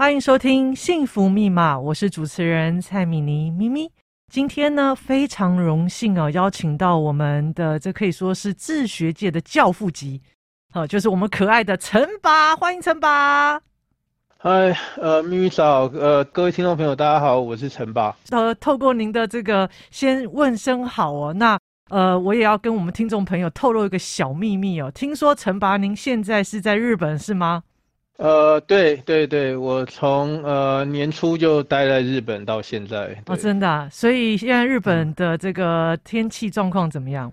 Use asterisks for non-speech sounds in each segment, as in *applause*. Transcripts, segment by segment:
欢迎收听《幸福密码》，我是主持人蔡米妮咪咪。今天呢，非常荣幸哦，邀请到我们的这可以说是自学界的教父级，好，就是我们可爱的陈爸，欢迎陈爸。嗨，呃，咪咪早，呃，各位听众朋友，大家好，我是陈爸。呃，透过您的这个先问声好哦，那呃，我也要跟我们听众朋友透露一个小秘密哦，听说陈爸您现在是在日本是吗？呃，对对对，我从呃年初就待在日本到现在。哦，真的啊？所以现在日本的这个天气状况怎么样？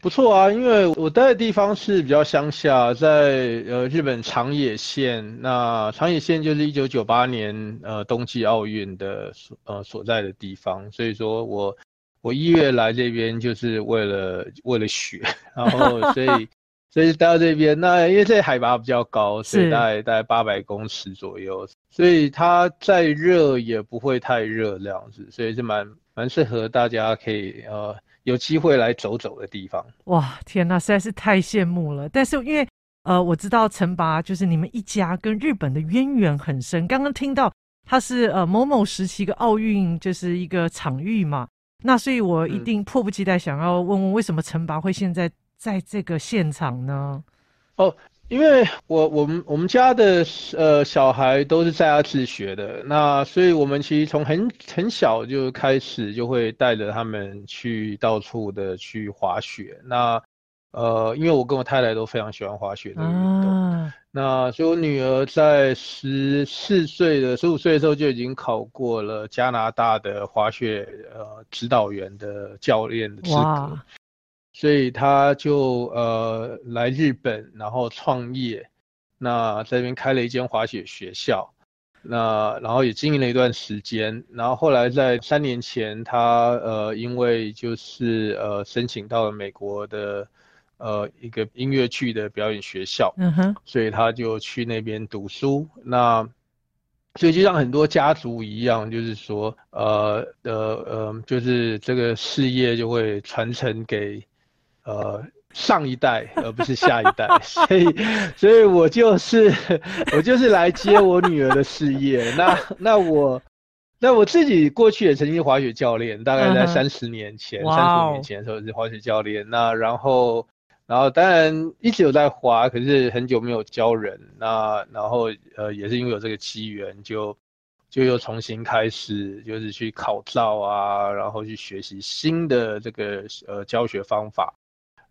不错啊，因为我待的地方是比较乡下，在呃日本长野县。那长野县就是一九九八年呃冬季奥运的所呃所在的地方，所以说我我一月来这边就是为了为了雪，然后所以。所以待到这边，那因为这海拔比较高，所以大概大概八百公尺左右，所以它再热也不会太热这样子，所以是蛮蛮适合大家可以呃有机会来走走的地方。哇，天哪，实在是太羡慕了！但是因为呃我知道陈拔就是你们一家跟日本的渊源很深，刚刚听到他是呃某某时期一个奥运就是一个场域嘛，那所以我一定迫不及待想要问问为什么陈拔会现在。在这个现场呢？哦，因为我我们我们家的呃小孩都是在家自学的，那所以我们其实从很很小就开始就会带着他们去到处的去滑雪。那呃，因为我跟我太太都非常喜欢滑雪的运动，啊、那所以我女儿在十四岁的十五岁的时候就已经考过了加拿大的滑雪呃指导员的教练的资格。所以他就呃来日本，然后创业，那在这边开了一间滑雪学校，那然后也经营了一段时间，然后后来在三年前，他呃因为就是呃申请到了美国的呃一个音乐剧的表演学校，嗯哼，所以他就去那边读书，那所以就像很多家族一样，就是说呃呃呃就是这个事业就会传承给。呃，上一代而不是下一代，*laughs* 所以，所以我就是 *laughs* 我就是来接我女儿的事业。那那我那我自己过去也曾经滑雪教练，大概在三十年前、三十五年前的时候是滑雪教练。那然后然后当然一直有在滑，可是很久没有教人。那然后呃也是因为有这个机缘，就就又重新开始，就是去考照啊，然后去学习新的这个呃教学方法。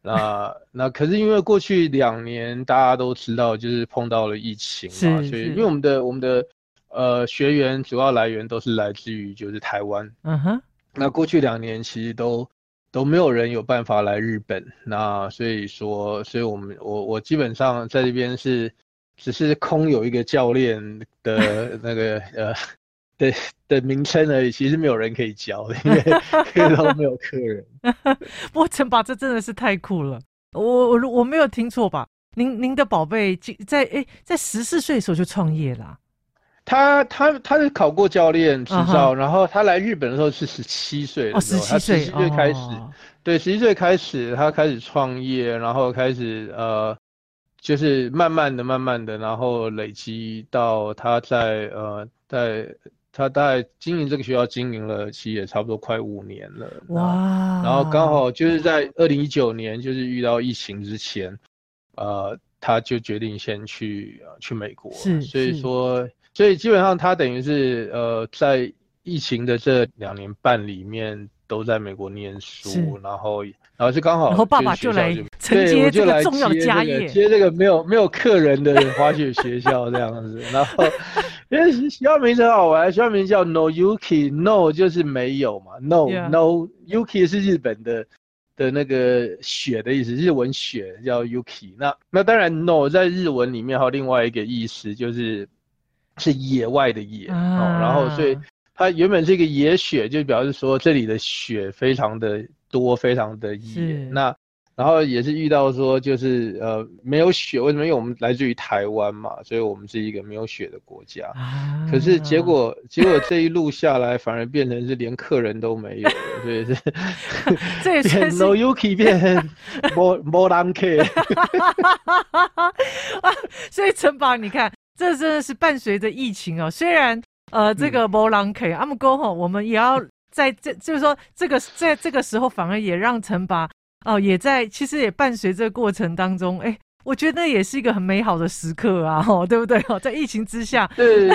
那那可是因为过去两年大家都知道，就是碰到了疫情嘛，所以因为我们的我们的呃学员主要来源都是来自于就是台湾，嗯哼，那过去两年其实都都没有人有办法来日本，那所以说，所以我们我我基本上在这边是只是空有一个教练的那个 *laughs* 呃。的的名称而已，其实没有人可以教，因为 *laughs* 都没有客人。不过陈爸，这真的是太酷了！我我我没有听错吧？您您的宝贝在诶在十四岁的时候就创业啦？他他他是考过教练执照，uh huh. 然后他来日本的时候是十七岁的时候，他十七岁开始，oh. 对，十七岁开始他开始创业，然后开始呃，就是慢慢的、慢慢的，然后累积到他在呃在。他大概经营这个学校经营了，其实也差不多快五年了。哇！然后刚好就是在二零一九年，就是遇到疫情之前，呃，他就决定先去呃去美国。是，所以说，所以基本上他等于是呃在疫情的这两年半里面都在美国念书，然后然后就刚好，然后爸爸就来承接这个重要的家业，接这个没有没有客人的滑雪学校这样子，然后。因为学校名字很好玩，学校名叫 No Yuki，No 就是没有嘛，No. No Yuki 是日本的的那个雪的意思，日文雪叫 Yuki。那那当然 No 在日文里面还有另外一个意思，就是是野外的野、uh. 哦。然后所以它原本是一个野雪，就表示说这里的雪非常的多，非常的野。那然后也是遇到说，就是呃没有雪，为什么？因为我们来自于台湾嘛，所以我们是一个没有雪的国家。啊、可是结果结果这一路下来，反而变成是连客人都没有了，所以是 *laughs* 这也是 No Yuki 变成 More More Than K。*laughs* 所以城堡，你看这真的是伴随着疫情哦。虽然呃，这个没人可以，阿姆哥吼，我们也要在这，就是说这个在这个时候，反而也让陈拔哦，也在其实也伴随这个过程当中，哎，我觉得那也是一个很美好的时刻啊，吼，对不对？哦，在疫情之下，对。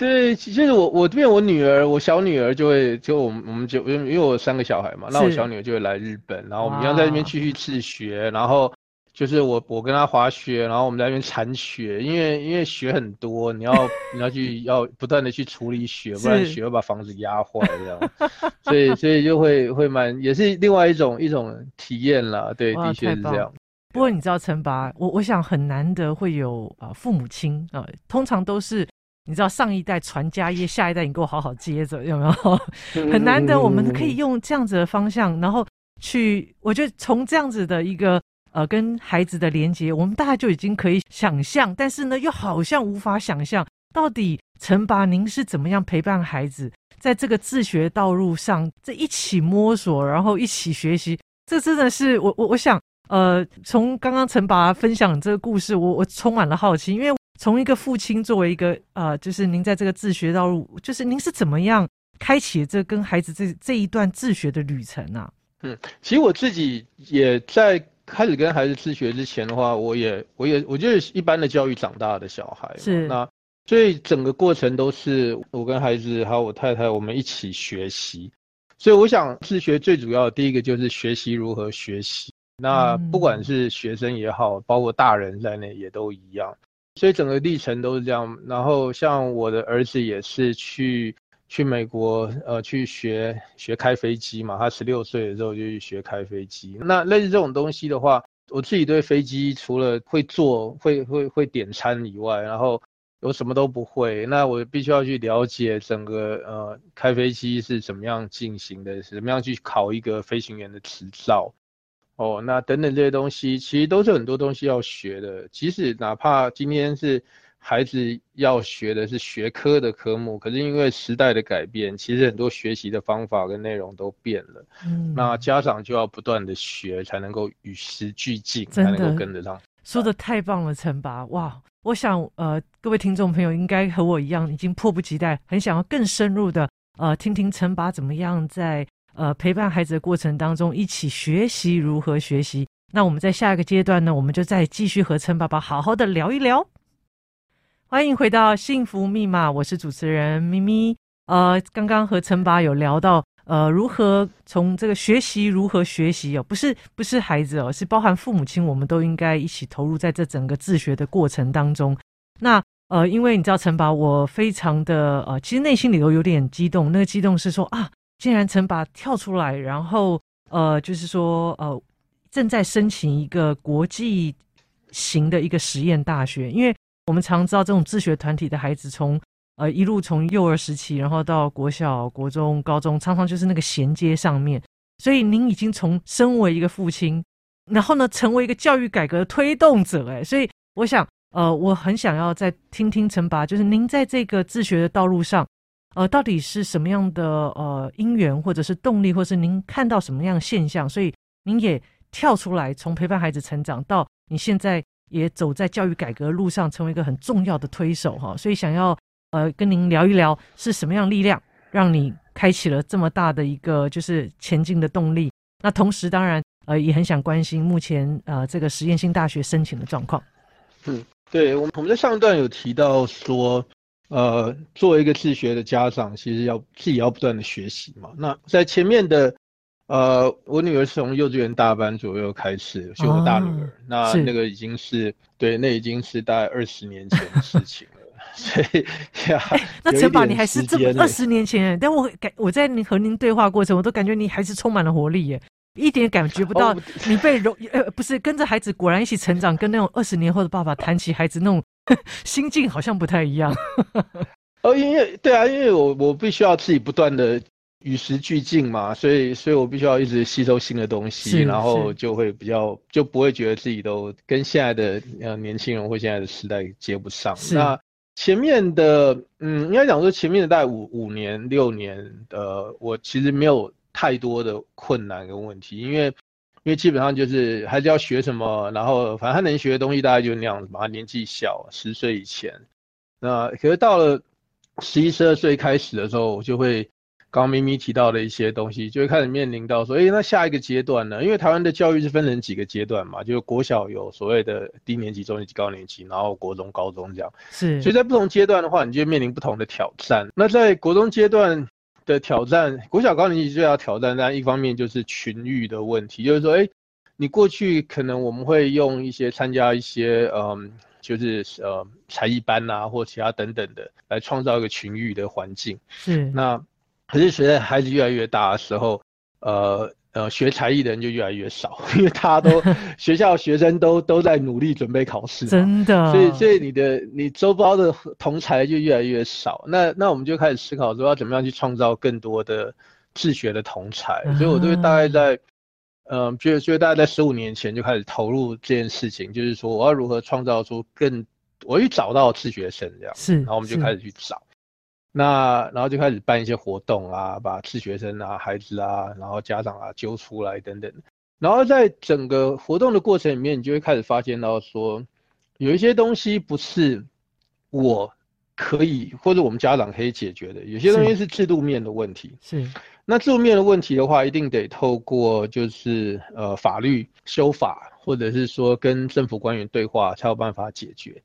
对，其实我我这边我女儿，我小女儿就会就我们我们就因为我有三个小孩嘛，那我小女儿就会来日本，然后我们要在那边继续自学，然后就是我我跟他滑雪，然后我们在那边铲雪，因为因为雪很多，你要你要去要不断的去处理雪，不然雪会把房子压坏这样，所以所以就会会蛮也是另外一种一种体验啦，对，的确是这样。不过你知道陈拔，我我想很难得会有啊、呃、父母亲啊、呃，通常都是。你知道上一代传家业，下一代你给我好好接着，有没有？很难得我们可以用这样子的方向，然后去，我觉得从这样子的一个呃跟孩子的连接，我们大概就已经可以想象，但是呢，又好像无法想象，到底陈爸您是怎么样陪伴孩子在这个自学道路上，这一起摸索，然后一起学习，这真的是我我我想，呃，从刚刚陈爸分享这个故事，我我充满了好奇，因为。从一个父亲作为一个呃，就是您在这个自学道路，就是您是怎么样开启这跟孩子这这一段自学的旅程啊？嗯，其实我自己也在开始跟孩子自学之前的话，我也我也我就是一般的教育长大的小孩，是。那所以整个过程都是我跟孩子还有我太太我们一起学习，所以我想自学最主要的第一个就是学习如何学习，那不管是学生也好，包括大人在内也都一样。所以整个历程都是这样，然后像我的儿子也是去去美国，呃，去学学开飞机嘛。他十六岁的时候就去学开飞机。那类似这种东西的话，我自己对飞机除了会坐、会会会点餐以外，然后我什么都不会。那我必须要去了解整个呃开飞机是怎么样进行的，是怎么样去考一个飞行员的执照。哦，那等等这些东西，其实都是很多东西要学的。即使哪怕今天是孩子要学的是学科的科目，可是因为时代的改变，其实很多学习的方法跟内容都变了。嗯，那家长就要不断的学，才能够与时俱进，才能够跟得上。说的太棒了，陈爸！哇，我想呃，各位听众朋友应该和我一样，已经迫不及待，很想要更深入的呃，听听陈拔怎么样在。呃，陪伴孩子的过程当中，一起学习如何学习。那我们在下一个阶段呢，我们就再继续和陈爸爸好好的聊一聊。欢迎回到幸福密码，我是主持人咪咪。呃，刚刚和陈爸有聊到，呃，如何从这个学习如何学习哦，不是不是孩子哦，是包含父母亲，我们都应该一起投入在这整个自学的过程当中。那呃，因为你知道陈爸，我非常的呃，其实内心里头有点激动，那个激动是说啊。竟然陈拔跳出来，然后呃，就是说呃，正在申请一个国际型的一个实验大学，因为我们常知道这种自学团体的孩子从，呃一路从幼儿时期，然后到国小、国中、高中，常常就是那个衔接上面。所以您已经从身为一个父亲，然后呢，成为一个教育改革的推动者，哎，所以我想呃，我很想要再听听陈拔，就是您在这个自学的道路上。呃，到底是什么样的呃因缘，或者是动力，或是您看到什么样的现象，所以您也跳出来，从陪伴孩子成长到你现在也走在教育改革路上，成为一个很重要的推手哈。所以想要呃跟您聊一聊，是什么样力量让你开启了这么大的一个就是前进的动力？那同时当然呃也很想关心目前呃这个实验性大学申请的状况。嗯，对，我们我们在上一段有提到说。呃，作为一个自学的家长，其实要自己要不断的学习嘛。那在前面的，呃，我女儿是从幼稚园大班左右开始，是我大女儿，哦、那那个已经是对，那已经是大概二十年前的事 *laughs* 情了。*laughs* 所以呀，欸、那陈拔你还是这么二十年前，但我感我在你和您对话过程，我都感觉你还是充满了活力耶，一点感觉不到你被容、哦、呃，不是跟着孩子果然一起成长，跟那种二十年后的爸爸谈起孩子那种。*laughs* 心境好像不太一样哦，因为对啊，因为我我必须要自己不断的与时俱进嘛，所以所以我必须要一直吸收新的东西，然后就会比较就不会觉得自己都跟现在的呃年轻人或现在的时代接不上。那前面的嗯，应该讲说前面的大概五五年六年呃，我其实没有太多的困难跟问题，因为。因为基本上就是还是要学什么，然后反正他能学的东西大概就那样子嘛。他年纪小，十岁以前，那可是到了十一、十二岁开始的时候，我就会刚刚咪咪提到的一些东西，就会开始面临到说，哎，那下一个阶段呢？因为台湾的教育是分成几个阶段嘛，就是国小有所谓的低年级、中年级、高年级，然后国中、高中这样。是。所以在不同阶段的话，你就会面临不同的挑战。那在国中阶段的挑战，国小高年级最要挑战，但一方面就是群育的问题，就是说，诶，你过去可能我们会用一些参加一些，嗯。就是呃才艺班呐、啊，或其他等等的，来创造一个群育的环境。是。那可是随着孩子越来越大的时候，呃呃学才艺的人就越来越少，*laughs* 因为大家都 *laughs* 学校学生都都在努力准备考试。真的。所以所以你的你周遭的同才就越来越少。那那我们就开始思考说要怎么样去创造更多的自学的同才。所以我都会大概在。嗯，就就大概在十五年前就开始投入这件事情，就是说我要如何创造出更，我去找到自学生这样，是，然后我们就开始去找，那然后就开始办一些活动啊，把自学生啊、孩子啊，然后家长啊揪出来等等，然后在整个活动的过程里面，你就会开始发现到说，有一些东西不是我可以或者我们家长可以解决的，有些东西是制度面的问题，是。是那制度面的问题的话，一定得透过就是呃法律修法，或者是说跟政府官员对话，才有办法解决。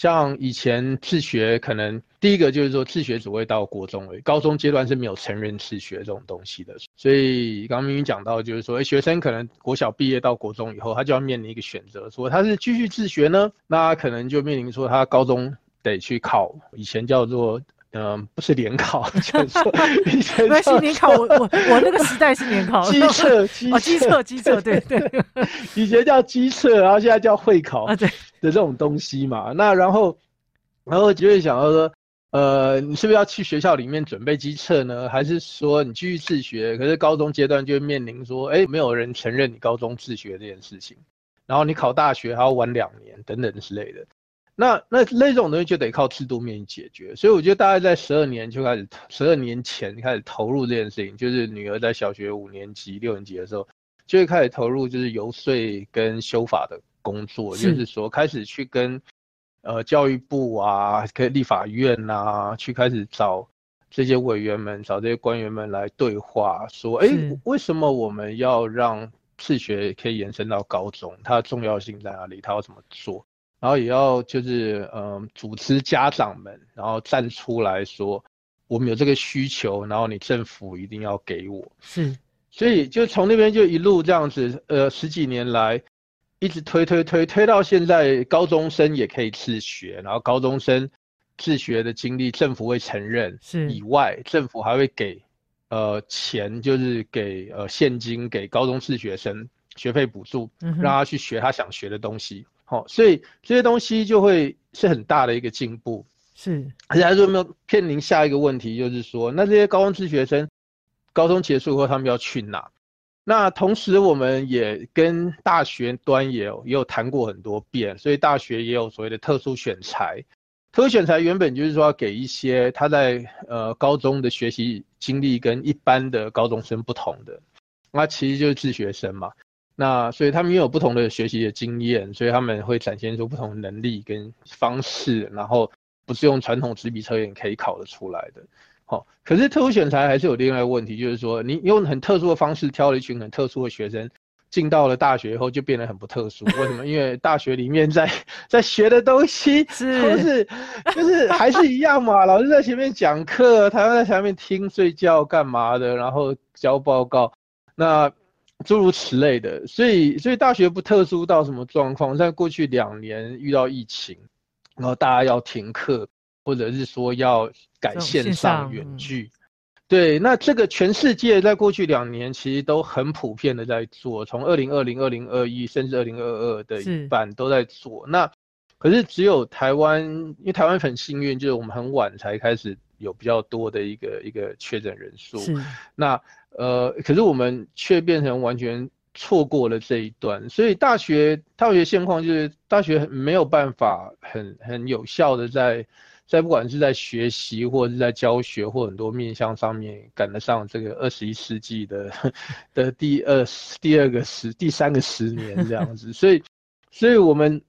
像以前自学，可能第一个就是说自学只会到国中而已，高中阶段是没有成人自学这种东西的。所以刚刚明明讲到，就是说，诶，学生可能国小毕业到国中以后，他就要面临一个选择，说他是继续自学呢，那可能就面临说他高中得去考，以前叫做。嗯，不是联考，就是说 *laughs* 以前那是联考。我我我那个时代是联考，*laughs* 机测基哦，基测机测，对对，*laughs* 以前叫机测，然后现在叫会考啊，对的这种东西嘛。那然后，然后就会想到说，呃，你是不是要去学校里面准备机测呢？还是说你继续自学？可是高中阶段就会面临说，哎，没有人承认你高中自学这件事情，然后你考大学还要晚两年等等之类的。那那那种东西就得靠制度面解决，所以我觉得大概在十二年就开始，十二年前开始投入这件事情，就是女儿在小学五年级、六年级的时候，就会开始投入就是游说跟修法的工作，是就是说开始去跟呃教育部啊、可以立法院呐、啊，去开始找这些委员们、找这些官员们来对话，说，哎是，为什么我们要让自学可以延伸到高中？它的重要性在哪里？它要怎么做？然后也要就是嗯，组织家长们，然后站出来说，我们有这个需求，然后你政府一定要给我。是，所以就从那边就一路这样子，呃，十几年来一直推推推推到现在，高中生也可以自学，然后高中生自学的经历，政府会承认。是以外，政府还会给呃钱，就是给呃现金给高中自学生学费补助，嗯、让他去学他想学的东西。好，所以这些东西就会是很大的一个进步，是。而且还是有没有面临下一个问题，就是说，那这些高中自学生，高中结束后他们要去哪？那同时我们也跟大学端也有也有谈过很多遍，所以大学也有所谓的特殊选材。特殊选材原本就是说要给一些他在呃高中的学习经历跟一般的高中生不同的，那其实就是自学生嘛。那所以他们拥有不同的学习的经验，所以他们会展现出不同的能力跟方式，然后不是用传统纸笔测验可以考得出来的。好，可是特殊选材还是有另外一个问题，就是说你用很特殊的方式挑了一群很特殊的学生，进到了大学以后就变得很不特殊。为什么？因为大学里面在在学的东西都是就是还是一样嘛，老师在前面讲课，他们在前面听睡觉干嘛的，然后交报告，那。诸如此类的，所以所以大学不特殊到什么状况？在过去两年遇到疫情，然后大家要停课，或者是说要改线上远距，对，那这个全世界在过去两年其实都很普遍的在做，从二零二零、二零二一，甚至二零二二的一半都在做。那可是只有台湾，因为台湾很幸运，就是我们很晚才开始有比较多的一个一个确诊人数。那。呃，可是我们却变成完全错过了这一段，所以大学大学现况就是大学没有办法很很有效的在在不管是在学习或者是在教学或很多面向上面赶得上这个二十一世纪的的第二第二个十第三个十年这样子，所以所以我们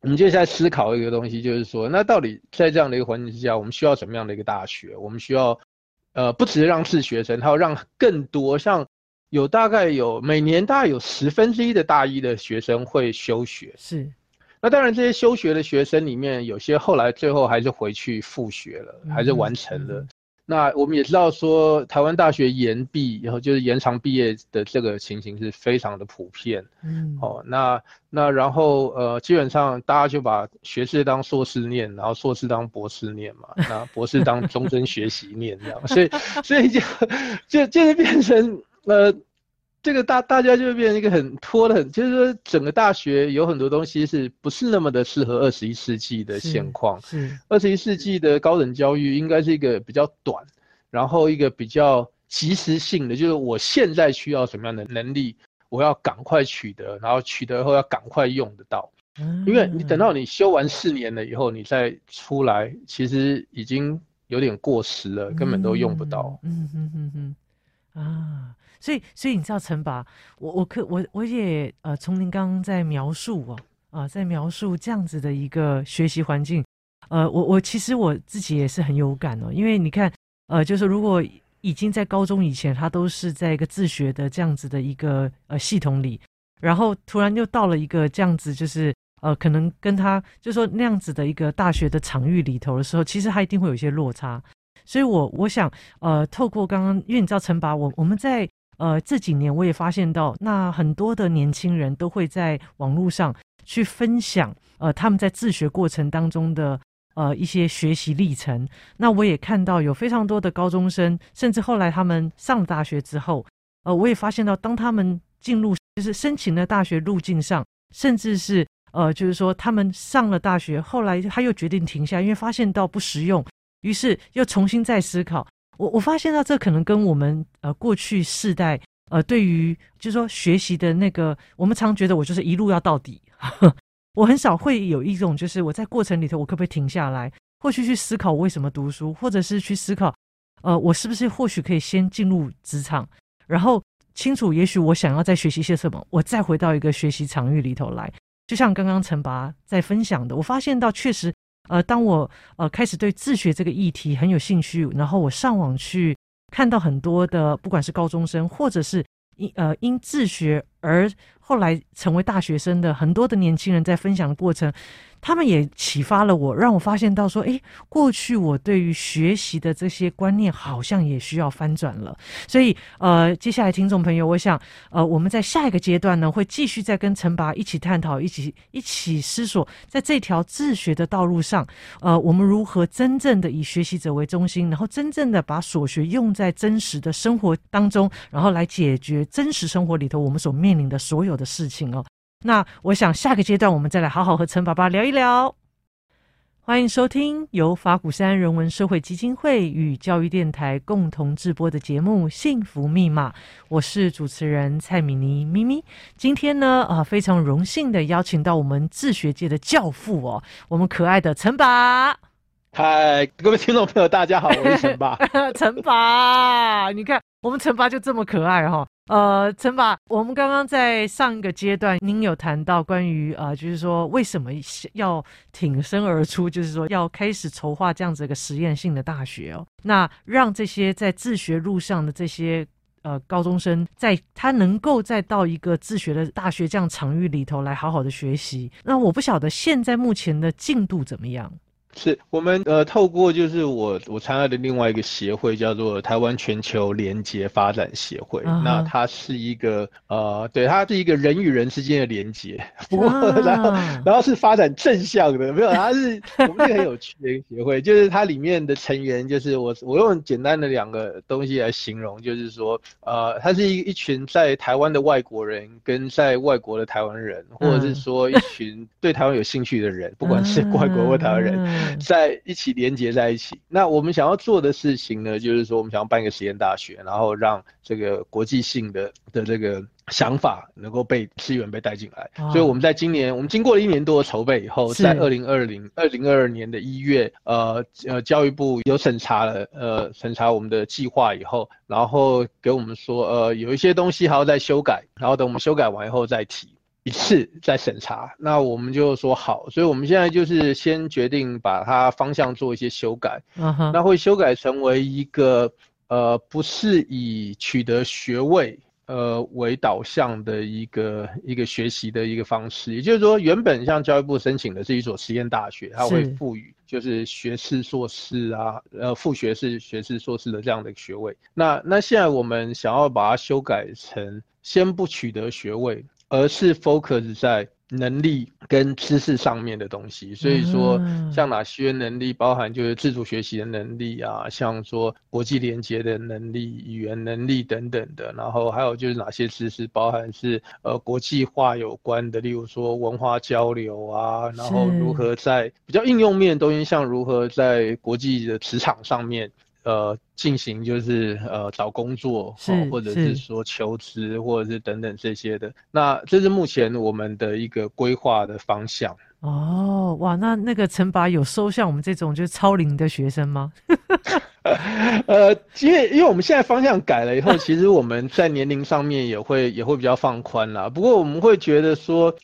我们接下来思考一个东西，就是说，那到底在这样的一个环境之下，我们需要什么样的一个大学？我们需要，呃，不只是让自学生，还要让更多像有大概有每年大概有十分之一的大一的学生会休学。是。那当然，这些休学的学生里面，有些后来最后还是回去复学了，还是完成了。那我们也知道说，台湾大学延毕，然后就是延长毕业的这个情形是非常的普遍。嗯，哦，那那然后呃，基本上大家就把学士当硕士念，然后硕士当博士念嘛，那博士当终身学习念这样，所以所以就就就是变成呃。这个大大家就会变成一个很拖的很，就是说整个大学有很多东西是不是那么的适合二十一世纪的现况？是二十一世纪的高等教育应该是一个比较短，然后一个比较及时性的，就是我现在需要什么样的能力，我要赶快取得，然后取得后要赶快用得到。嗯，因为你等到你修完四年了以后，你再出来，其实已经有点过时了，根本都用不到。嗯嗯嗯嗯啊。所以，所以你知道陈拔，我我可我我也呃，从您刚刚在描述啊啊、在描述这样子的一个学习环境，呃，我我其实我自己也是很有感哦，因为你看，呃，就是如果已经在高中以前，他都是在一个自学的这样子的一个呃系统里，然后突然又到了一个这样子，就是呃，可能跟他就说那样子的一个大学的场域里头的时候，其实他一定会有一些落差。所以我我想呃，透过刚刚，因为你知道陈拔，我我们在。呃，这几年我也发现到，那很多的年轻人都会在网络上去分享，呃，他们在自学过程当中的呃一些学习历程。那我也看到有非常多的高中生，甚至后来他们上大学之后，呃，我也发现到，当他们进入就是申请的大学路径上，甚至是呃，就是说他们上了大学，后来他又决定停下，因为发现到不实用，于是又重新再思考。我我发现到这可能跟我们呃过去世代呃对于就是说学习的那个，我们常觉得我就是一路要到底，*laughs* 我很少会有一种就是我在过程里头我可不可以停下来，或许去思考我为什么读书，或者是去思考呃我是不是或许可以先进入职场，然后清楚也许我想要再学习些什么，我再回到一个学习场域里头来，就像刚刚陈拔在分享的，我发现到确实。呃，当我呃开始对自学这个议题很有兴趣，然后我上网去看到很多的，不管是高中生，或者是因呃因自学而后来成为大学生的很多的年轻人在分享的过程。他们也启发了我，让我发现到说，诶，过去我对于学习的这些观念好像也需要翻转了。所以，呃，接下来听众朋友，我想，呃，我们在下一个阶段呢，会继续再跟陈拔一起探讨，一起一起思索，在这条自学的道路上，呃，我们如何真正的以学习者为中心，然后真正的把所学用在真实的生活当中，然后来解决真实生活里头我们所面临的所有的事情哦。那我想下个阶段我们再来好好和陈爸爸聊一聊。欢迎收听由法鼓山人文社会基金会与教育电台共同制播的节目《幸福密码》，我是主持人蔡米妮咪咪。今天呢，啊，非常荣幸的邀请到我们自学界的教父哦，我们可爱的陈爸。嗨，各位听众朋友，大家好，我是陈爸。*laughs* 陈爸，你看我们陈爸就这么可爱哈、哦。呃，陈法，我们刚刚在上一个阶段，您有谈到关于呃，就是说为什么要挺身而出，就是说要开始筹划这样子一个实验性的大学哦，那让这些在自学路上的这些呃高中生，在他能够再到一个自学的大学这样场域里头来好好的学习。那我不晓得现在目前的进度怎么样？是我们呃透过就是我我参加的另外一个协会叫做台湾全球连结发展协会，uh. 那它是一个呃对，它是一个人与人之间的连接，不过、uh. 然后然后是发展正向的，没有，它是我们这个很有趣的一个协会，就是它里面的成员就是我我用简单的两个东西来形容，就是说呃它是一一群在台湾的外国人跟在外国的台湾人，或者是说一群对台湾有兴趣的人，uh. 不管是外国或台湾人。Uh. 在一起连接在一起。那我们想要做的事情呢，就是说我们想要办一个实验大学，然后让这个国际性的的这个想法能够被资源被带进来。所以我们在今年，我们经过了一年多的筹备以后，在二零二零二零二二年的一月，呃呃，教育部有审查了，呃，审查我们的计划以后，然后给我们说，呃，有一些东西还要再修改，然后等我们修改完以后再提。一次再审查。那我们就说好，所以我们现在就是先决定把它方向做一些修改。嗯哼，那会修改成为一个呃，不是以取得学位。呃，为导向的一个一个学习的一个方式，也就是说，原本像教育部申请的是一所实验大学，它会赋予就是学士、硕士啊，呃，副学士、学士、硕士的这样的学位。那那现在我们想要把它修改成，先不取得学位，而是 focus 在。能力跟知识上面的东西，所以说像哪些能力，包含就是自主学习的能力啊，像说国际连接的能力、语言能力等等的，然后还有就是哪些知识，包含是呃国际化有关的，例如说文化交流啊，然后如何在比较应用面的东西，像如何在国际的职场上面。呃，进行就是呃找工作，或者是说求职，或者是等等这些的。那这是目前我们的一个规划的方向。哦，哇，那那个陈拔有收像我们这种就是超龄的学生吗？*laughs* 呃，因为因为我们现在方向改了以后，其实我们在年龄上面也会也会比较放宽啦。不过我们会觉得说。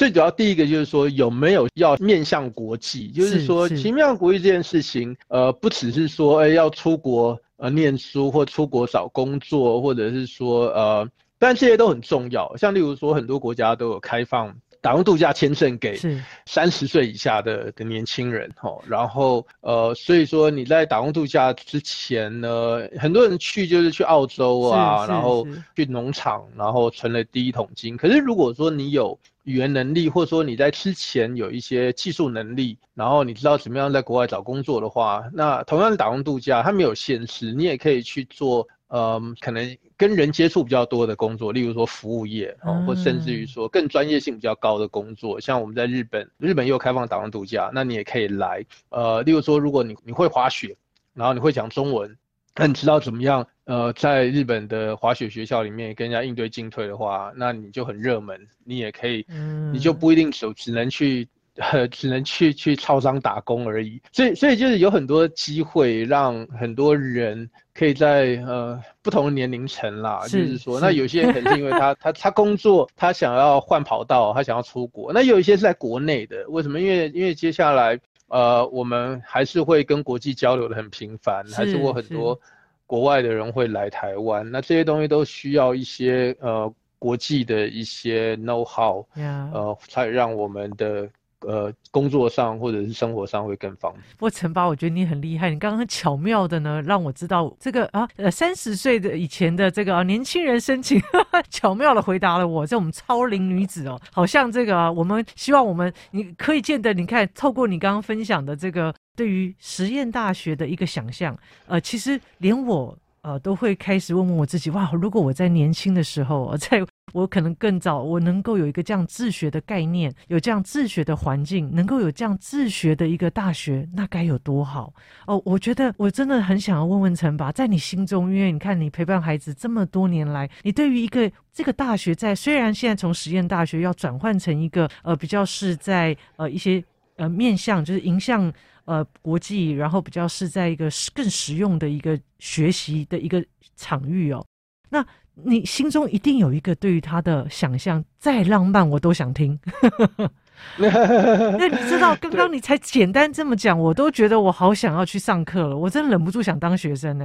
最主要第一个就是说有没有要面向国际，就是说面向国际这件事情，呃，不只是说哎要出国呃念书或出国找工作，或者是说呃，但这些都很重要。像例如说很多国家都有开放。打工度假签证给三十岁以下的的年轻人，哈，然后呃，所以说你在打工度假之前呢，很多人去就是去澳洲啊，然后去农场，然后存了第一桶金。可是如果说你有语言能力，或者说你在之前有一些技术能力，然后你知道怎么样在国外找工作的话，那同样的打工度假它没有限制，你也可以去做。嗯，可能跟人接触比较多的工作，例如说服务业，哦，或甚至于说更专业性比较高的工作，像我们在日本，日本又开放打工度假，那你也可以来。呃，例如说，如果你你会滑雪，然后你会讲中文，那你知道怎么样？呃，在日本的滑雪学校里面跟人家应对进退的话，那你就很热门，你也可以，你就不一定只只能去。呃，只能去去超商打工而已，所以所以就是有很多机会让很多人可以在呃不同的年龄层啦，是就是说，那有些人可能是因为他他他工作，他想要换跑道，他想要出国，那有一些是在国内的，为什么？因为因为接下来呃我们还是会跟国际交流的很频繁，还是会很多国外的人会来台湾，那这些东西都需要一些呃国际的一些 know how. 呃才让我们的。呃，工作上或者是生活上会更方便。不过陈拔，我觉得你很厉害，你刚刚巧妙的呢，让我知道这个啊，呃，三十岁的以前的这个、啊、年轻人申请，*laughs* 巧妙的回答了我这种超龄女子哦，好像这个、啊、我们希望我们你可以见得，你看透过你刚刚分享的这个对于实验大学的一个想象，呃，其实连我呃都会开始问问我自己，哇，如果我在年轻的时候在。我可能更早，我能够有一个这样自学的概念，有这样自学的环境，能够有这样自学的一个大学，那该有多好哦！我觉得我真的很想要问问陈拔，在你心中，因为你看你陪伴孩子这么多年来，你对于一个这个大学在，在虽然现在从实验大学要转换成一个呃比较是在呃一些呃面向就是迎向呃国际，然后比较是在一个更实用的一个学习的一个场域哦，那。你心中一定有一个对于他的想象，再浪漫我都想听。*laughs* 那你知道，刚刚你才简单这么讲，我都觉得我好想要去上课了，我真的忍不住想当学生呢。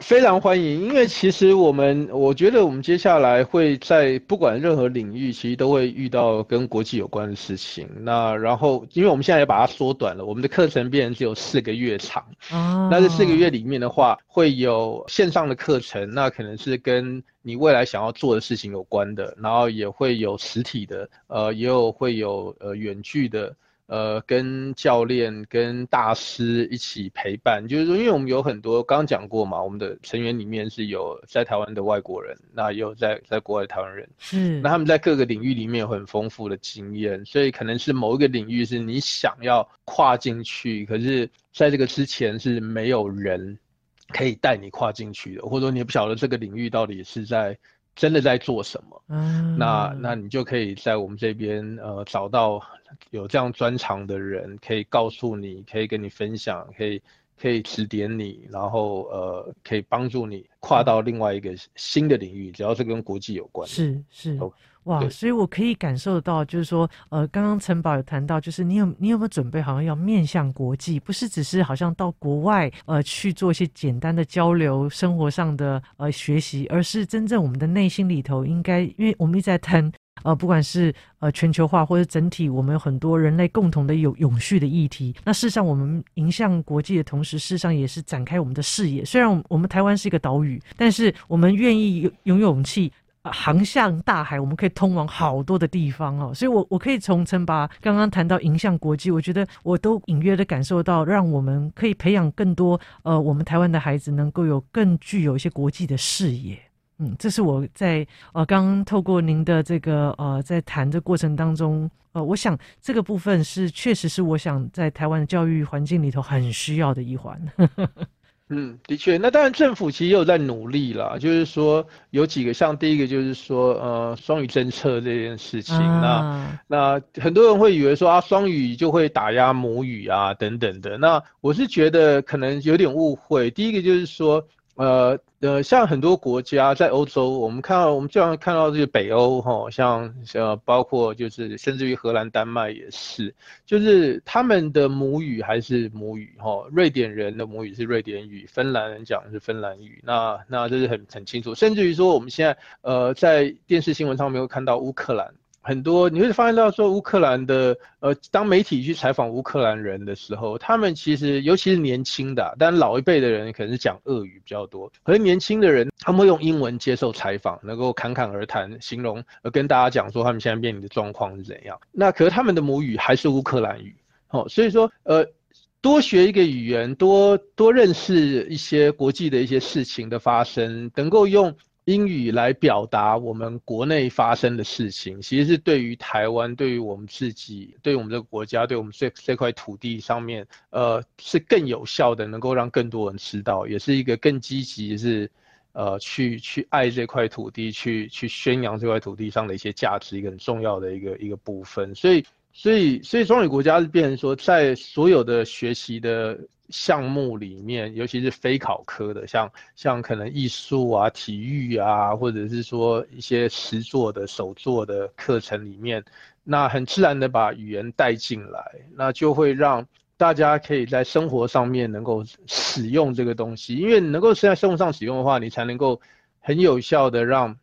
非常欢迎，因为其实我们，我觉得我们接下来会在不管任何领域，其实都会遇到跟国际有关的事情。那然后，因为我们现在也把它缩短了，我们的课程变成只有四个月长。哦。那这四个月里面的话，会有线上的课程，那可能是跟你未来想要做的事情有关的，然后也会有实体的，呃，也有会有呃远距的。呃，跟教练、跟大师一起陪伴，就是说，因为我们有很多刚刚讲过嘛，我们的成员里面是有在台湾的外国人，那也有在在国外的台湾人，嗯，那他们在各个领域里面有很丰富的经验，所以可能是某一个领域是你想要跨进去，可是在这个之前是没有人可以带你跨进去的，或者说你也不晓得这个领域到底是在真的在做什么，嗯，那那你就可以在我们这边呃找到。有这样专长的人可以告诉你，可以跟你分享，可以可以指点你，然后呃，可以帮助你跨到另外一个新的领域，只要是跟国际有关。是是，哇，所以我可以感受到，就是说，呃，刚刚陈宝有谈到，就是你有你有没有准备好像要面向国际，不是只是好像到国外呃去做一些简单的交流、生活上的呃学习，而是真正我们的内心里头应该，因为我们一直在谈呃，不管是呃全球化或者整体，我们有很多人类共同的有永续的议题。那事实上，我们迎向国际的同时，事实上也是展开我们的视野。虽然我们台湾是一个岛屿，但是我们愿意有拥有勇气。航向大海，我们可以通往好多的地方哦，所以我，我可以从陈拔刚刚谈到迎向国际，我觉得我都隐约的感受到，让我们可以培养更多呃，我们台湾的孩子能够有更具有一些国际的视野。嗯，这是我在呃刚刚透过您的这个呃在谈的过程当中，呃，我想这个部分是确实是我想在台湾的教育环境里头很需要的一环。嗯，的确，那当然政府其实也有在努力啦，就是说有几个，像第一个就是说，呃，双语政策这件事情，啊、那那很多人会以为说啊，双语就会打压母语啊等等的，那我是觉得可能有点误会。第一个就是说。呃呃，像很多国家在欧洲，我们看到我们经常看到这个北欧哈，像呃包括就是甚至于荷兰、丹麦也是，就是他们的母语还是母语哈，瑞典人的母语是瑞典语，芬兰人讲的是芬兰语，那那这是很很清楚，甚至于说我们现在呃在电视新闻上面会看到乌克兰。很多你会发现到说，乌克兰的呃，当媒体去采访乌克兰人的时候，他们其实尤其是年轻的，但老一辈的人可能是讲俄语比较多，可是年轻的人他们会用英文接受采访，能够侃侃而谈，形容呃跟大家讲说他们现在面临的状况是怎样。那可是他们的母语还是乌克兰语，哦，所以说呃，多学一个语言，多多认识一些国际的一些事情的发生，能够用。英语来表达我们国内发生的事情，其实是对于台湾、对于我们自己、对我们这个国家、对我们这这块土地上面，呃，是更有效的，能够让更多人知道，也是一个更积极是，呃，去去爱这块土地，去去宣扬这块土地上的一些价值，一个很重要的一个一个部分。所以，所以，所以双语国家是变成说，在所有的学习的。项目里面，尤其是非考科的，像像可能艺术啊、体育啊，或者是说一些实作的、手作的课程里面，那很自然的把语言带进来，那就会让大家可以在生活上面能够使用这个东西，因为能够是在生活上使用的话，你才能够很有效的让。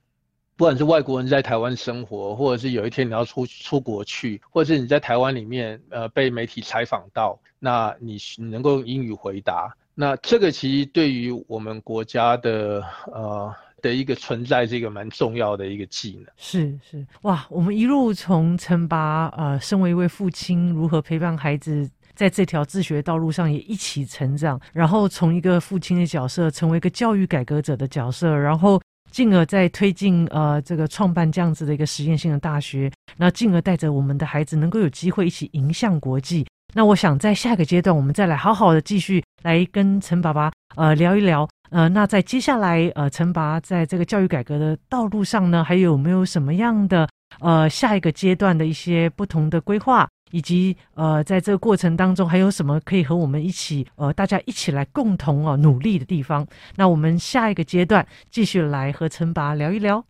不管是外国人在台湾生活，或者是有一天你要出出国去，或者是你在台湾里面呃被媒体采访到，那你你能够用英语回答，那这个其实对于我们国家的呃的一个存在是一个蛮重要的一个技能。是是哇，我们一路从陈拔呃，身为一位父亲，如何陪伴孩子在这条自学道路上也一起成长，然后从一个父亲的角色成为一个教育改革者的角色，然后。进而再推进呃这个创办这样子的一个实验性的大学，那进而带着我们的孩子能够有机会一起迎向国际。那我想在下一个阶段，我们再来好好的继续来跟陈爸爸呃聊一聊。呃，那在接下来呃陈拔在这个教育改革的道路上呢，还有没有什么样的呃下一个阶段的一些不同的规划？以及呃，在这个过程当中，还有什么可以和我们一起呃，大家一起来共同哦努力的地方？那我们下一个阶段继续来和陈拔聊一聊。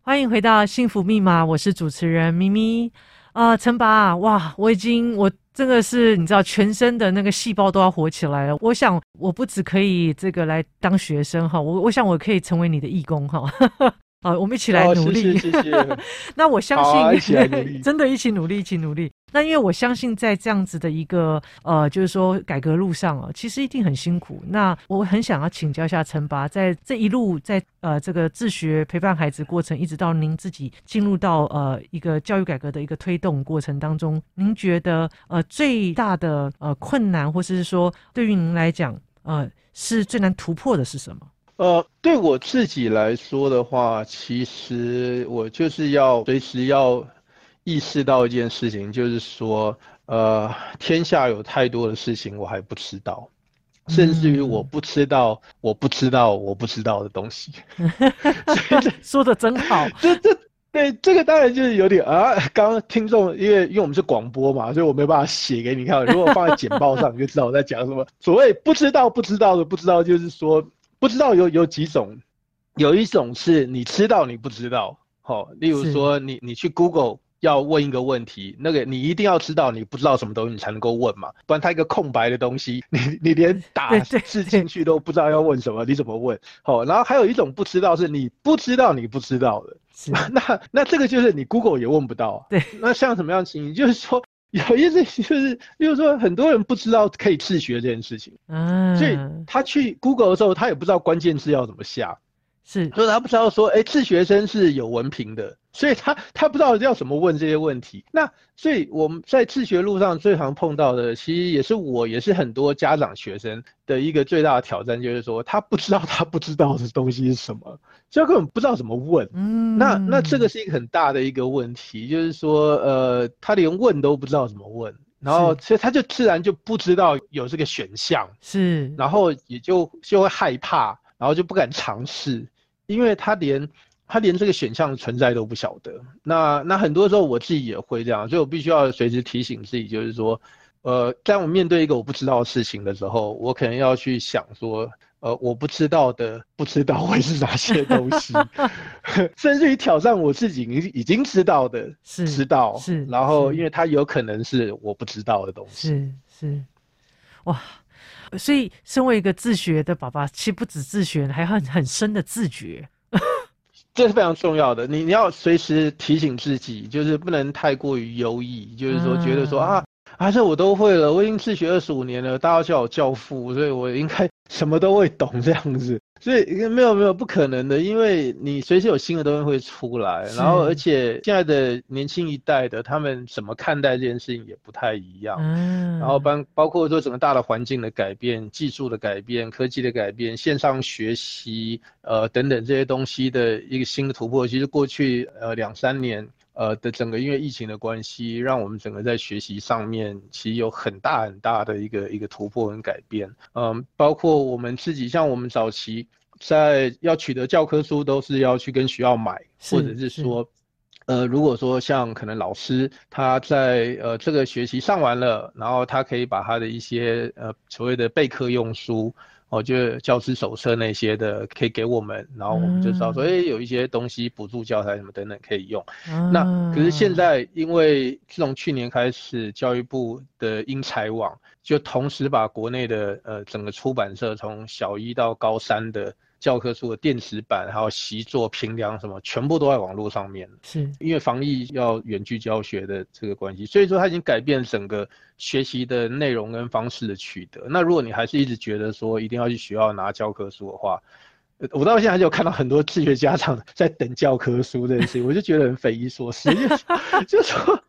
欢迎回到幸福密码，我是主持人咪咪啊，陈拔哇，我已经我真的是你知道，全身的那个细胞都要活起来了。我想我不只可以这个来当学生哈，我我想我可以成为你的义工哈。*laughs* 好，我们一起来努力。谢谢。*laughs* 那我相信，*laughs* 真的，一起努力，一起努力。那因为我相信，在这样子的一个呃，就是说改革路上啊，其实一定很辛苦。那我很想要请教一下陈拔，在这一路在呃这个自学陪伴孩子过程，一直到您自己进入到呃一个教育改革的一个推动过程当中，您觉得呃最大的呃困难，或是说对于您来讲，呃是最难突破的是什么？呃，对我自己来说的话，其实我就是要随时要意识到一件事情，就是说，呃，天下有太多的事情我还不知道，甚至于我不知道，我不知道，我不知道的东西。*laughs* 说的真好，这这对这个当然就是有点啊，刚刚听众因为因为我们是广播嘛，所以我没办法写给你看。如果放在简报上，你就知道我在讲什么。所谓不知道不知道的不知道，就是说。不知道有有几种，有一种是你知道你不知道，好，例如说你你去 Google 要问一个问题，那个你一定要知道你不知道什么东西你才能够问嘛，不然它一个空白的东西，*laughs* 你你连打字进去都不知道要问什么，你怎么问？好，然后还有一种不知道是你不知道你不知道的，*laughs* 那那这个就是你 Google 也问不到。啊对，那像什么样情形？就是说。*laughs* 有意思，就是，例如说，很多人不知道可以自学这件事情，嗯，所以他去 Google 的时候，他也不知道关键字要怎么下，是，所以他不知道说，哎、欸，自学生是有文凭的。所以他他不知道要怎么问这些问题，那所以我们在自学路上最常碰到的，其实也是我也是很多家长学生的一个最大的挑战，就是说他不知道他不知道的东西是什么，所以根本不知道怎么问。嗯，那那这个是一个很大的一个问题，就是说呃他连问都不知道怎么问，然后所以他就自然就不知道有这个选项，是，然后也就就会害怕，然后就不敢尝试，因为他连。他连这个选项存在都不晓得，那那很多时候我自己也会这样，所以我必须要随时提醒自己，就是说，呃，在我面对一个我不知道的事情的时候，我可能要去想说，呃，我不知道的不知道会是哪些东西，*laughs* 甚至于挑战我自己已已经知道的是知道是，然后因为它有可能是我不知道的东西，是是，哇，所以身为一个自学的爸爸，其实不止自学，还很很深的自觉。这是非常重要的，你你要随时提醒自己，就是不能太过于优异，就是说觉得说啊，啊这我都会了，我已经自学二十五年了，大家叫我教父，所以我应该 *laughs* 什么都会懂这样子。所以没有没有不可能的，因为你随时有新的东西会出来，然后而且现在的年轻一代的他们怎么看待这件事情也不太一样，嗯，然后包包括说整个大的环境的改变、技术的改变、科技的改变、线上学习呃等等这些东西的一个新的突破，其实过去呃两三年。呃的整个因为疫情的关系，让我们整个在学习上面其实有很大很大的一个一个突破跟改变。嗯，包括我们自己，像我们早期在要取得教科书，都是要去跟学校买，或者是说，呃，如果说像可能老师他在呃这个学期上完了，然后他可以把他的一些呃所谓的备课用书。哦，就教师手册那些的可以给我们，然后我们就知道说，哎、嗯，有一些东西补助教材什么等等可以用。嗯、那可是现在，因为自从去年开始，教育部的英才网就同时把国内的呃整个出版社从小一到高三的。教科书的电子版，还有习作、评量什么，全部都在网络上面。是因为防疫要远距教学的这个关系，所以说它已经改变整个学习的内容跟方式的取得。那如果你还是一直觉得说一定要去学校拿教科书的话，我到现在就看到很多自学家长 *laughs* 在等教科书这件事情，我就觉得很匪夷所思，就是说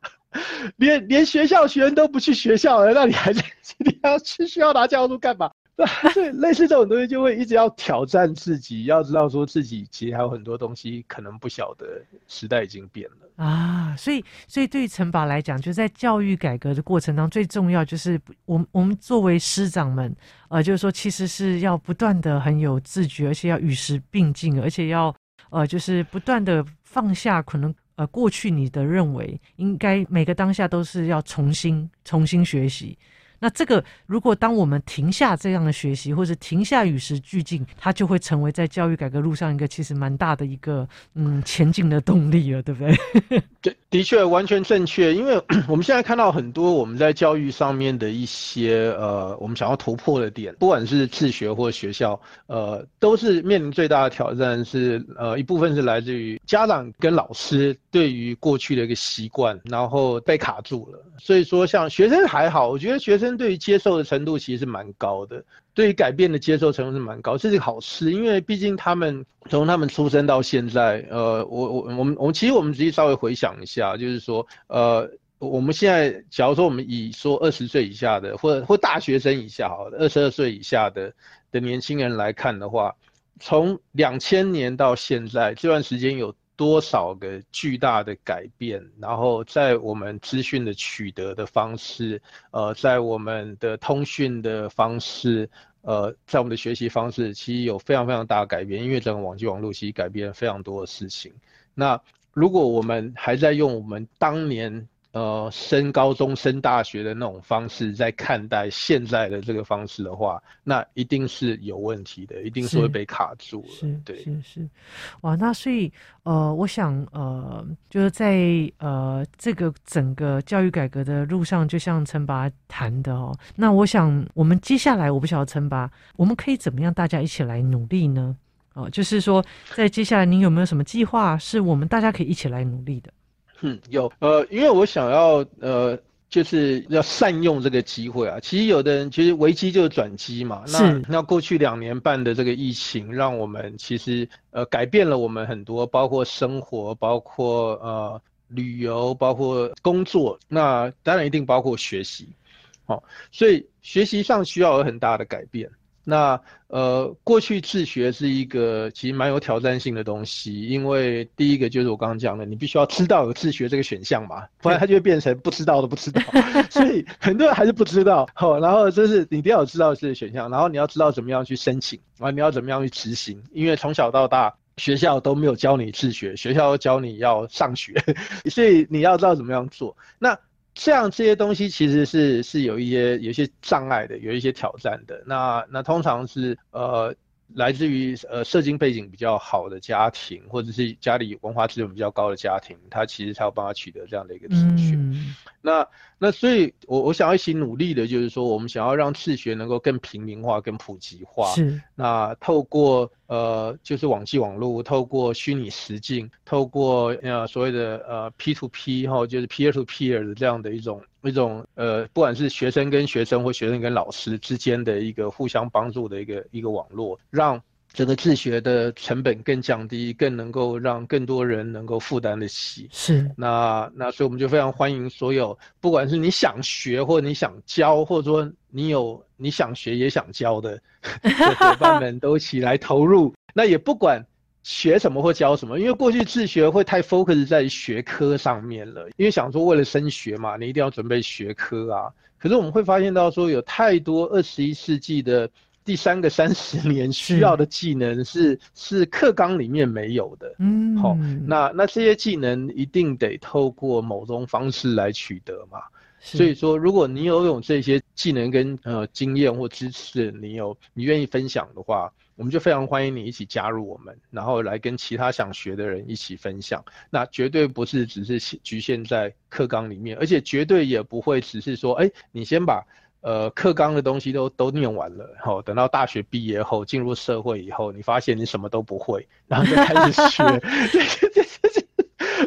连连学校学生都不去学校了，那你还在 *laughs* 你还要去学校拿教科书干嘛？*laughs* 对，类似这种东西就会一直要挑战自己，要知道说自己其实还有很多东西可能不晓得，时代已经变了啊。所以，所以对于陈爸来讲，就在教育改革的过程当中，最重要就是我我们作为师长们，呃，就是说其实是要不断的很有自觉，而且要与时并进，而且要呃，就是不断的放下可能呃过去你的认为，应该每个当下都是要重新重新学习。那这个，如果当我们停下这样的学习，或者停下与时俱进，它就会成为在教育改革路上一个其实蛮大的一个嗯前进的动力了，对不对？对，*laughs* 的确完全正确。因为 *coughs* 我们现在看到很多我们在教育上面的一些呃，我们想要突破的点，不管是自学或学校，呃，都是面临最大的挑战是呃一部分是来自于家长跟老师对于过去的一个习惯，然后被卡住了。所以说，像学生还好，我觉得学生。对于接受的程度其实是蛮高的，对于改变的接受程度是蛮高，这是个好事，因为毕竟他们从他们出生到现在，呃，我我我们我们其实我们直接稍微回想一下，就是说，呃，我们现在假如说我们以说二十岁以下的，或者或大学生以下，好，二十二岁以下的的年轻人来看的话，从两千年到现在这段时间有。多少个巨大的改变，然后在我们资讯的取得的方式，呃，在我们的通讯的方式，呃，在我们的学习方式，其实有非常非常大的改变，因为整个网际网络其实改变了非常多的事情。那如果我们还在用我们当年呃升高中、升大学的那种方式在看待现在的这个方式的话，那一定是有问题的，一定是会被卡住了。是，对，是是。哇，那所以呃，我想呃，就是在呃这个整个教育改革的路上，就像陈拔谈的哦，那我想我们接下来我不晓得陈拔，我们可以怎么样大家一起来努力呢？哦，就是说，在接下来您有没有什么计划，是我们大家可以一起来努力的？嗯，有，呃，因为我想要，呃，就是要善用这个机会啊。其实有的人，其实危机就是转机嘛。是。那那过去两年半的这个疫情，让我们其实呃改变了我们很多，包括生活，包括呃旅游，包括工作。那当然一定包括学习，好，所以学习上需要有很大的改变。那呃，过去自学是一个其实蛮有挑战性的东西，因为第一个就是我刚刚讲的，你必须要知道有自学这个选项嘛，不然它就会变成不知道的不知道，*laughs* 所以很多人还是不知道。好，然后就是你一定要知道这个选项，然后你要知道怎么样去申请啊，你要怎么样去执行，因为从小到大学校都没有教你自学，学校教你要上学，*laughs* 所以你要知道怎么样做。那这样这些东西其实是是有一些有一些障碍的，有一些挑战的。那那通常是呃来自于呃社经背景比较好的家庭，或者是家里文化资源比较高的家庭，他其实才有办法取得这样的一个资讯。嗯、那那所以我，我我想要一起努力的，就是说，我们想要让自学能够更平民化、更普及化。是。那透过。呃，就是网际网络，透过虚拟实境，透过呃所谓的呃 P to P 哈，就是 peer to peer 的这样的一种一种呃，不管是学生跟学生或学生跟老师之间的一个互相帮助的一个一个网络，让。整个自学的成本更降低，更能够让更多人能够负担得起。是，那那所以我们就非常欢迎所有，不管是你想学或你想教，或者说你有你想学也想教的 *laughs* 伙伴们都起来投入。那也不管学什么或教什么，因为过去自学会太 focus 在学科上面了，因为想说为了升学嘛，你一定要准备学科啊。可是我们会发现到说有太多二十一世纪的。第三个三十年需要的技能是是，课纲里面没有的，嗯，好，那那这些技能一定得透过某种方式来取得嘛。所以说，如果你有有这些技能跟呃经验或知识，你有你愿意分享的话，我们就非常欢迎你一起加入我们，然后来跟其他想学的人一起分享。那绝对不是只是局限在课纲里面，而且绝对也不会只是说，哎，你先把。呃，课纲的东西都都念完了，然后等到大学毕业后进入社会以后，你发现你什么都不会，然后就开始学，*laughs* 这这这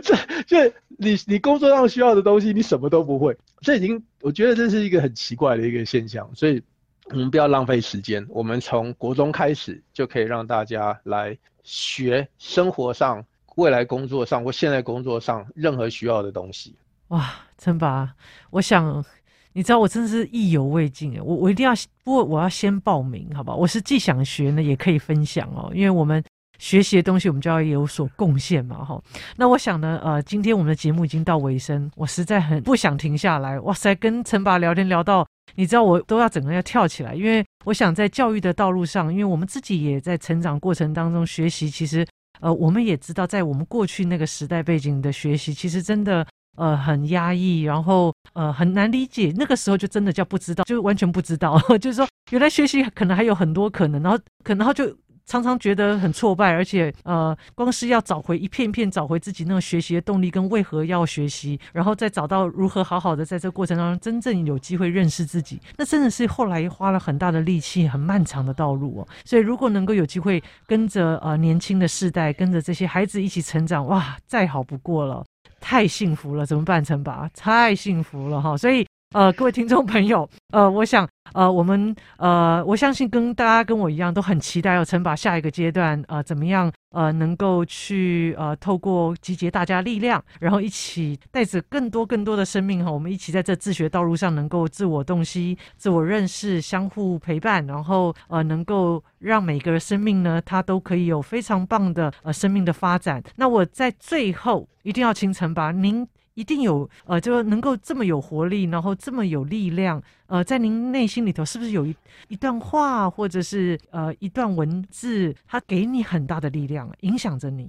这这，你你工作上需要的东西，你什么都不会，这已经我觉得这是一个很奇怪的一个现象，所以我们不要浪费时间，我们从国中开始就可以让大家来学生活上、未来工作上或现在工作上任何需要的东西。哇，陈拔，我想。你知道我真的是意犹未尽诶，我我一定要，不过我要先报名，好不好？我是既想学呢，也可以分享哦，因为我们学习的东西，我们就要有所贡献嘛，哈。那我想呢，呃，今天我们的节目已经到尾声，我实在很不想停下来。哇塞，跟陈拔聊天聊到，你知道我都要整个要跳起来，因为我想在教育的道路上，因为我们自己也在成长过程当中学习，其实，呃，我们也知道，在我们过去那个时代背景的学习，其实真的。呃，很压抑，然后呃很难理解。那个时候就真的叫不知道，就完全不知道。*laughs* 就是说，原来学习可能还有很多可能，然后可能他就常常觉得很挫败，而且呃，光是要找回一片片找回自己那种学习的动力跟为何要学习，然后再找到如何好好的在这个过程当中真正有机会认识自己，那真的是后来花了很大的力气，很漫长的道路哦。所以如果能够有机会跟着呃年轻的世代，跟着这些孩子一起成长，哇，再好不过了。太幸福了，怎么办，陈拔？太幸福了哈！所以，呃，各位听众朋友，*laughs* 呃，我想。呃，我们呃，我相信跟大家跟我一样都很期待，要陈拔下一个阶段，呃，怎么样呃，能够去呃，透过集结大家力量，然后一起带着更多更多的生命哈，我们一起在这自学道路上能够自我洞悉、自我认识、相互陪伴，然后呃，能够让每个生命呢，它都可以有非常棒的呃生命的发展。那我在最后一定要请陈拔您。一定有呃，就能够这么有活力，然后这么有力量。呃，在您内心里头，是不是有一一段话，或者是呃一段文字，它给你很大的力量，影响着你？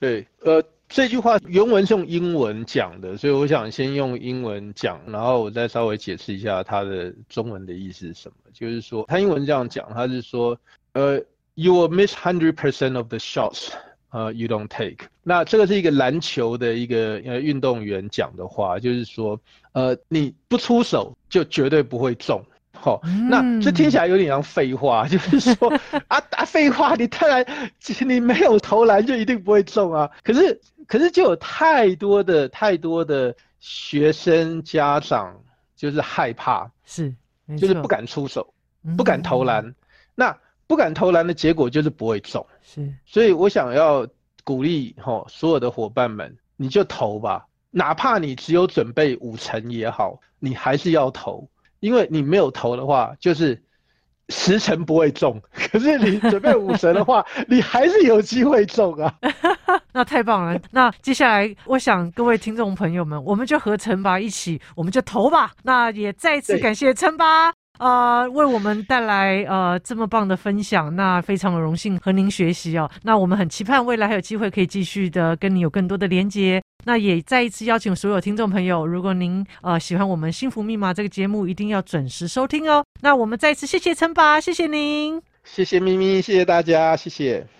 对，呃，这句话原文是用英文讲的，所以我想先用英文讲，然后我再稍微解释一下它的中文的意思是什么。就是说，他英文这样讲，他是说，呃，you will miss hundred percent of the shots，呃，you don't take。那这个是一个篮球的一个呃运动员讲的话，就是说，呃，你不出手就绝对不会中。好，那这听起来有点像废话，*laughs* 就是说啊啊废话，你当然你没有投篮就一定不会中啊。可是可是就有太多的太多的学生家长就是害怕，是就是不敢出手，不敢投篮。那不敢投篮的结果就是不会中。是，所以我想要鼓励哈所有的伙伴们，你就投吧，哪怕你只有准备五成也好，你还是要投。因为你没有投的话，就是十成不会中。*laughs* 可是你准备五成的话，你还是有机会中啊！*laughs* 那太棒了。那接下来，我想各位听众朋友们，我们就和陈拔一起，我们就投吧。那也再次感谢陈啊。为我们带来呃这么棒的分享，那非常的荣幸和您学习哦。那我们很期盼未来还有机会可以继续的跟你有更多的连接。那也再一次邀请所有听众朋友，如果您呃喜欢我们幸福密码这个节目，一定要准时收听哦。那我们再一次谢谢陈爸，谢谢您，谢谢咪咪，谢谢大家，谢谢。